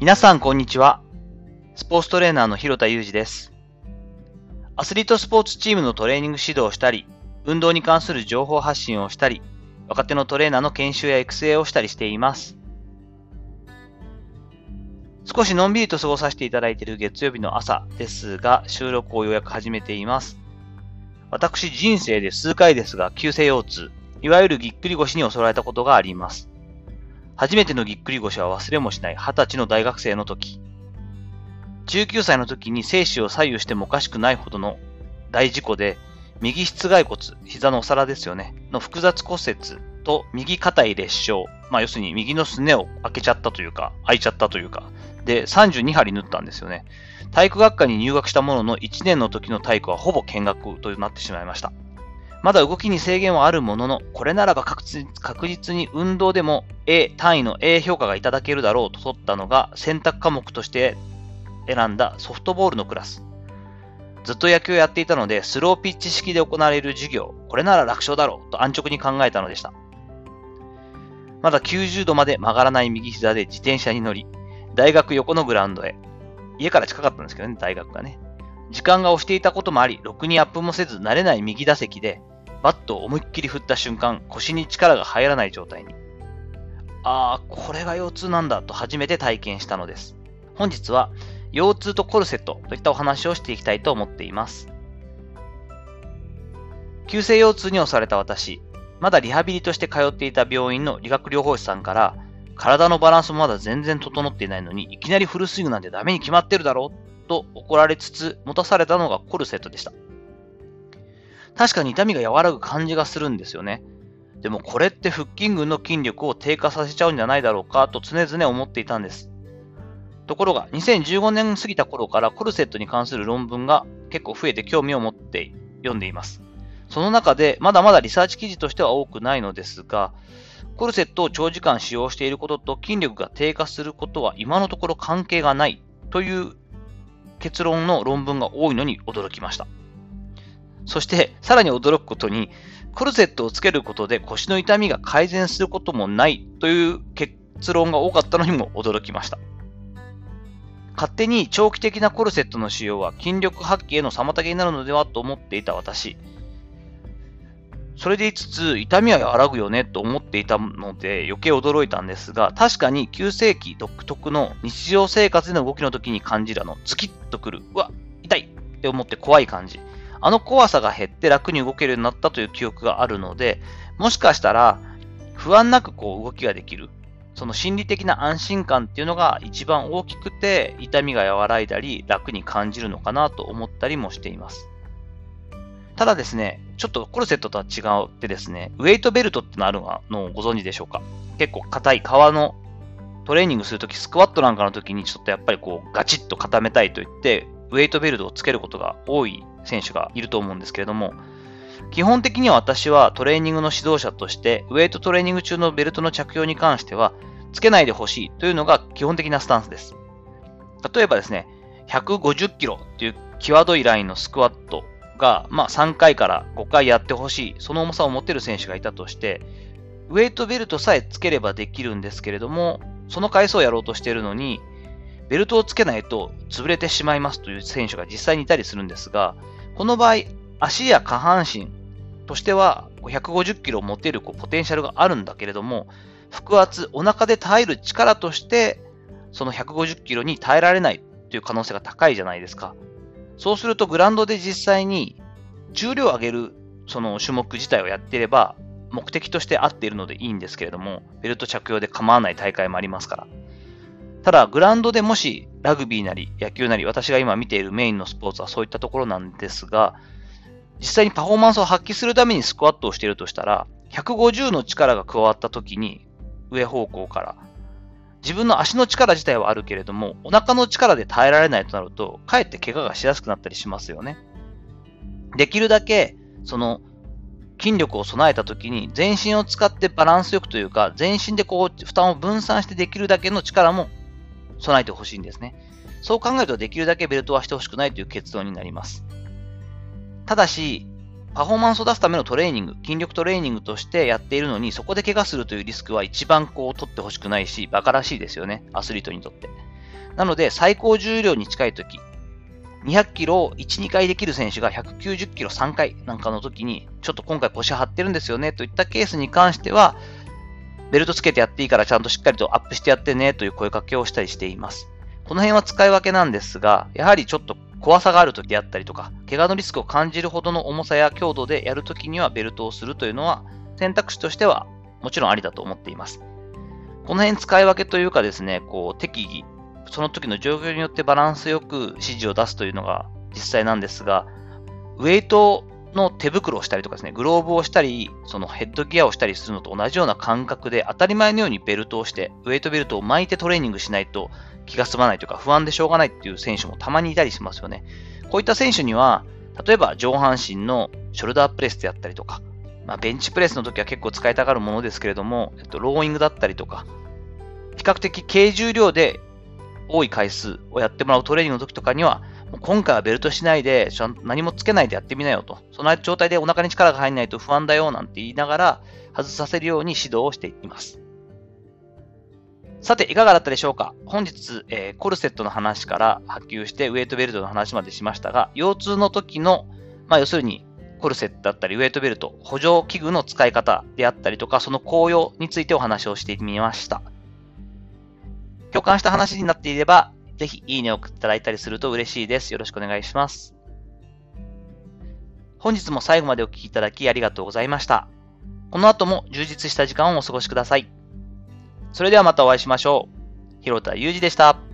皆さんこんにちは。スポーツトレーナーの広田裕二です。アスリートスポーツチームのトレーニング指導をしたり、運動に関する情報発信をしたり、若手のトレーナーの研修や育成をしたりしています。少しのんびりと過ごさせていただいている月曜日の朝ですが、収録をようやく始めています。私人生で数回ですが、急性腰痛、いわゆるぎっくり腰に襲われたことがあります。初めてのぎっくり腰は忘れもしない20歳の大学生の時。19歳の時に生死を左右してもおかしくないほどの大事故で、右室外骨、膝のお皿ですよね、の複雑骨折と右肩位裂傷、まあ要するに右のすねを開けちゃったというか、開いちゃったというか、で32針縫ったんですよね。体育学科に入学したものの1年の時の体育はほぼ見学となってしまいました。まだ動きに制限はあるものの、これならば確実に運動でも A 単位の A 評価がいただけるだろうと取ったのが選択科目として選んだソフトボールのクラス。ずっと野球をやっていたので、スローピッチ式で行われる授業、これなら楽勝だろうと安直に考えたのでした。まだ90度まで曲がらない右膝で自転車に乗り、大学横のグラウンドへ。家から近かったんですけどね、大学がね。時間が押していたこともあり、ろくにアップもせず慣れない右打席で、バットを思いっきり振った瞬間、腰に力が入らない状態に。ああ、これが腰痛なんだと初めて体験したのです。本日は、腰痛とコルセットといったお話をしていきたいと思っています。急性腰痛に襲われた私、まだリハビリとして通っていた病院の理学療法士さんから、体のバランスもまだ全然整っていないのに、いきなりフルスイングなんてダメに決まってるだろうと怒られつつ持たされたのがコルセットでした。確かに痛みが和らぐ感じがするんですよね。でもこれって腹筋群の筋力を低下させちゃうんじゃないだろうかと常々思っていたんです。ところが2015年過ぎた頃からコルセットに関する論文が結構増えて興味を持って読んでいます。その中でまだまだリサーチ記事としては多くないのですが、コルセットを長時間使用していることと筋力が低下することは今のところ関係がないという結論の論文が多いのに驚きました。そして、さらに驚くことに、クルセットをつけることで腰の痛みが改善することもないという結論が多かったのにも驚きました。勝手に長期的なコルセットの使用は筋力発揮への妨げになるのではと思っていた私。それでいつつ、痛みは和らぐよねと思っていたので余計驚いたんですが、確かに急性期独特の日常生活での動きの時に感じるあの、ズキッとくる、うわ、痛いって思って怖い感じ。あの怖さが減って楽に動けるようになったという記憶があるので、もしかしたら不安なくこう動きができる。その心理的な安心感っていうのが一番大きくて痛みが和らいだり楽に感じるのかなと思ったりもしています。ただですね、ちょっとコルセットとは違ってですね、ウェイトベルトってのあるのをご存知でしょうか？結構硬い革のトレーニングするとき、スクワットなんかのときにちょっとやっぱりこうガチッと固めたいと言って、ウェイトベルトをつけることが多い選手がいると思うんですけれども、基本的には私はトレーニングの指導者として、ウェイトトレーニング中のベルトの着用に関しては、つけないでほしいというのが基本的なスタンスです。例えばですね、150キロっていう際どいラインのスクワットが、まあ、3回から5回やってほしい、その重さを持てる選手がいたとして、ウェイトベルトさえつければできるんですけれども、その回数をやろうとしているのに、ベルトをつけないと潰れてしまいますという選手が実際にいたりするんですが、この場合、足や下半身としては150キロを持てるこうポテンシャルがあるんだけれども、腹圧、お腹で耐える力として、その150キロに耐えられないという可能性が高いじゃないですか。そうするとグラウンドで実際に重量を上げるその種目自体をやっていれば目的として合っているのでいいんですけれども、ベルト着用で構わない大会もありますから。ただ、グラウンドでもしラグビーなり野球なり、私が今見ているメインのスポーツはそういったところなんですが、実際にパフォーマンスを発揮するためにスクワットをしているとしたら、150の力が加わった時に上方向から、自分の足の力自体はあるけれども、お腹の力で耐えられないとなると、かえって怪我がしやすくなったりしますよね。できるだけ、その、筋力を備えた時に全身を使ってバランスよくというか、全身でこう負担を分散してできるだけの力も備えてほしいんですね。そう考えるとできるだけベルトはしてほしくないという結論になります。ただし、パフォーマンスを出すためのトレーニング、筋力トレーニングとしてやっているのに、そこで怪我するというリスクは一番こう取ってほしくないし、馬鹿らしいですよね、アスリートにとって。なので、最高重量に近い時、200キロを1、2回できる選手が190キロ3回なんかの時に、ちょっと今回腰張ってるんですよねといったケースに関しては、ベルトつけてやっていいからちゃんとしっかりとアップしてやってねという声かけをしたりしています。この辺は使い分けなんですが、やはりちょっと怖さがある時であったりとか、怪我のリスクを感じるほどの重さや強度でやるときにはベルトをするというのは選択肢としてはもちろんありだと思っています。この辺使い分けというかですね、こう適宜、その時の状況によってバランスよく指示を出すというのが実際なんですが、ウェイトの手袋をしたりとかですね、グローブをしたり、そのヘッドギアをしたりするのと同じような感覚で当たり前のようにベルトをして、ウェイトベルトを巻いてトレーニングしないと気が済まないというか不安でしょうがないっていう選手もたまにいたりしますよね。こういった選手には、例えば上半身のショルダープレスであったりとか、まあ、ベンチプレスの時は結構使いたがるものですけれども、えっと、ローイングだったりとか、比較的軽重量で多い回数をやってもらうトレーニングの時とかには、今回はベルトしないで、何もつけないでやってみなよと。その状態でお腹に力が入らないと不安だよなんて言いながら、外させるように指導をしています。さて、いかがだったでしょうか？本日、えー、コルセットの話から波及してウェイトベルトの話までしましたが、腰痛の時の、まあ、要するにコルセットだったりウェイトベルト、補助器具の使い方であったりとか、その効用についてお話をしてみました。共感した話になっていれば、ぜひいいねを送っていただいたりすると嬉しいです。よろしくお願いします。本日も最後までお聴きいただきありがとうございました。この後も充実した時間をお過ごしください。それではまたお会いしましょう。広田裕二でした。